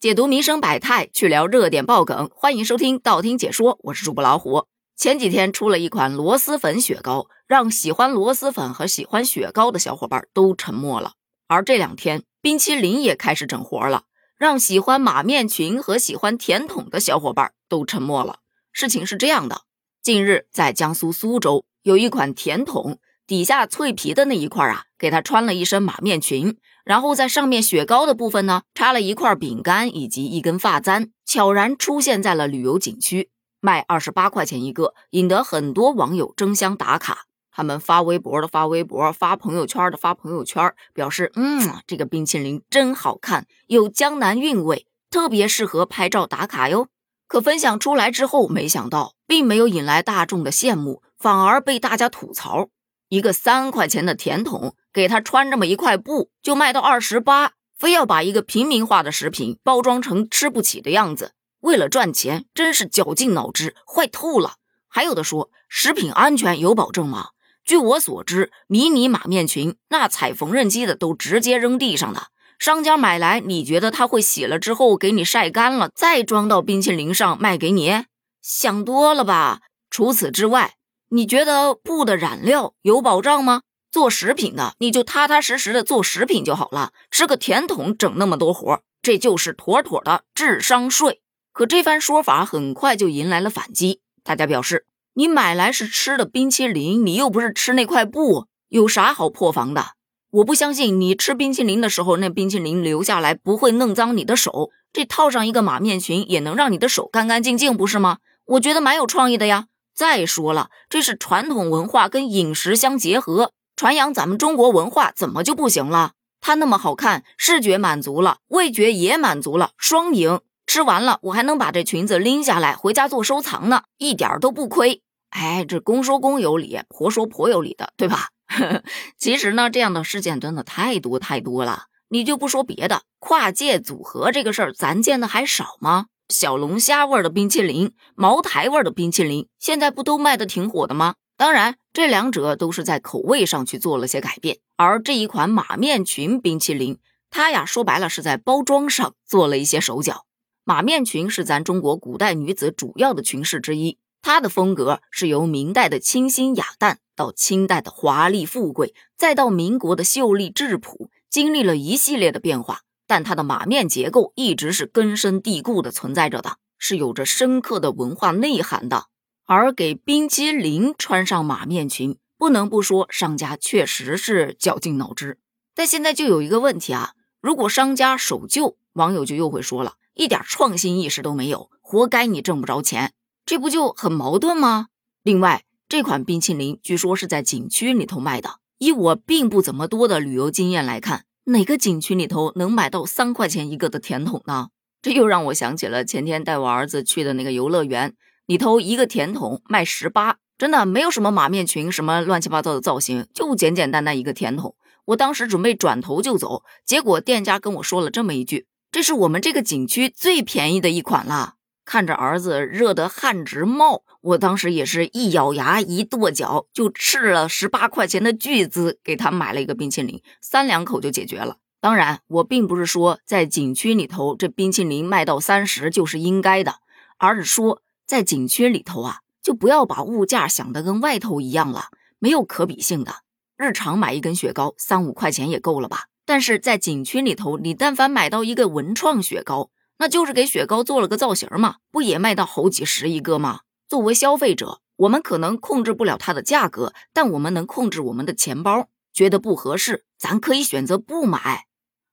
解读民生百态，去聊热点爆梗，欢迎收听道听解说，我是主播老虎。前几天出了一款螺蛳粉雪糕，让喜欢螺蛳粉和喜欢雪糕的小伙伴都沉默了。而这两天，冰淇淋也开始整活了，让喜欢马面裙和喜欢甜筒的小伙伴都沉默了。事情是这样的，近日在江苏苏州有一款甜筒，底下脆皮的那一块啊，给他穿了一身马面裙。然后在上面雪糕的部分呢，插了一块饼干以及一根发簪，悄然出现在了旅游景区，卖二十八块钱一个，引得很多网友争相打卡。他们发微博的发微博，发朋友圈的发朋友圈，表示嗯，这个冰淇淋真好看，有江南韵味，特别适合拍照打卡哟。可分享出来之后，没想到并没有引来大众的羡慕，反而被大家吐槽。一个三块钱的甜筒，给他穿这么一块布，就卖到二十八，非要把一个平民化的食品包装成吃不起的样子，为了赚钱，真是绞尽脑汁，坏透了。还有的说，食品安全有保证吗？据我所知，迷你马面裙那踩缝纫机的都直接扔地上的，商家买来，你觉得他会洗了之后给你晒干了，再装到冰淇淋上卖给你？想多了吧。除此之外。你觉得布的染料有保障吗？做食品的你就踏踏实实的做食品就好了，吃个甜筒整那么多活，这就是妥妥的智商税。可这番说法很快就迎来了反击，大家表示：你买来是吃的冰淇淋，你又不是吃那块布，有啥好破防的？我不相信你吃冰淇淋的时候，那冰淇淋流下来不会弄脏你的手，这套上一个马面裙也能让你的手干干净净，不是吗？我觉得蛮有创意的呀。再说了，这是传统文化跟饮食相结合，传扬咱们中国文化怎么就不行了？它那么好看，视觉满足了，味觉也满足了，双赢。吃完了，我还能把这裙子拎下来回家做收藏呢，一点都不亏。哎，这公说公有理，婆说婆有理的，对吧？其实呢，这样的事件真的太多太多了。你就不说别的，跨界组合这个事儿，咱见的还少吗？小龙虾味的冰淇淋，茅台味的冰淇淋，现在不都卖的挺火的吗？当然，这两者都是在口味上去做了些改变。而这一款马面裙冰淇淋，它呀说白了是在包装上做了一些手脚。马面裙是咱中国古代女子主要的裙饰之一，它的风格是由明代的清新雅淡，到清代的华丽富贵，再到民国的秀丽质朴，经历了一系列的变化。但它的马面结构一直是根深蒂固的存在着的，是有着深刻的文化内涵的。而给冰淇淋穿上马面裙，不能不说商家确实是绞尽脑汁。但现在就有一个问题啊，如果商家守旧，网友就又会说了，一点创新意识都没有，活该你挣不着钱，这不就很矛盾吗？另外，这款冰淇淋据说是在景区里头卖的，以我并不怎么多的旅游经验来看。哪个景区里头能买到三块钱一个的甜筒呢？这又让我想起了前天带我儿子去的那个游乐园，里头一个甜筒卖十八，真的没有什么马面裙，什么乱七八糟的造型，就简简单单一个甜筒。我当时准备转头就走，结果店家跟我说了这么一句：“这是我们这个景区最便宜的一款了。”看着儿子热得汗直冒，我当时也是一咬牙一跺脚，就斥了十八块钱的巨资给他买了一个冰淇淋，三两口就解决了。当然，我并不是说在景区里头这冰淇淋卖到三十就是应该的，而是说在景区里头啊，就不要把物价想得跟外头一样了，没有可比性的。日常买一根雪糕三五块钱也够了吧？但是在景区里头，你但凡买到一个文创雪糕。那就是给雪糕做了个造型嘛，不也卖到好几十一个吗？作为消费者，我们可能控制不了它的价格，但我们能控制我们的钱包。觉得不合适，咱可以选择不买。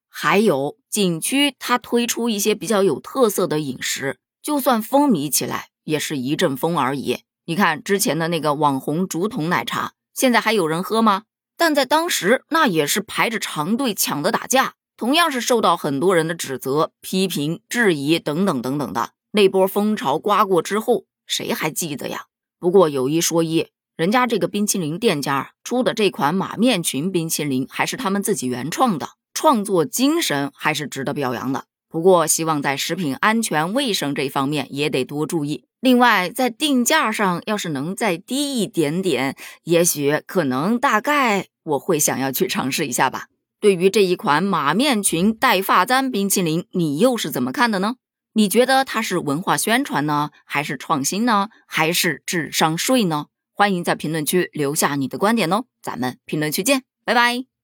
还有景区，它推出一些比较有特色的饮食，就算风靡起来，也是一阵风而已。你看之前的那个网红竹筒奶茶，现在还有人喝吗？但在当时，那也是排着长队抢的打架。同样是受到很多人的指责、批评、质疑等等等等的那波风潮刮过之后，谁还记得呀？不过有一说一，人家这个冰淇淋店家出的这款马面裙冰淇淋还是他们自己原创的，创作精神还是值得表扬的。不过希望在食品安全卫生这方面也得多注意。另外，在定价上要是能再低一点点，也许可能大概我会想要去尝试一下吧。对于这一款马面裙带发簪冰淇淋，你又是怎么看的呢？你觉得它是文化宣传呢，还是创新呢，还是智商税呢？欢迎在评论区留下你的观点哦，咱们评论区见，拜拜。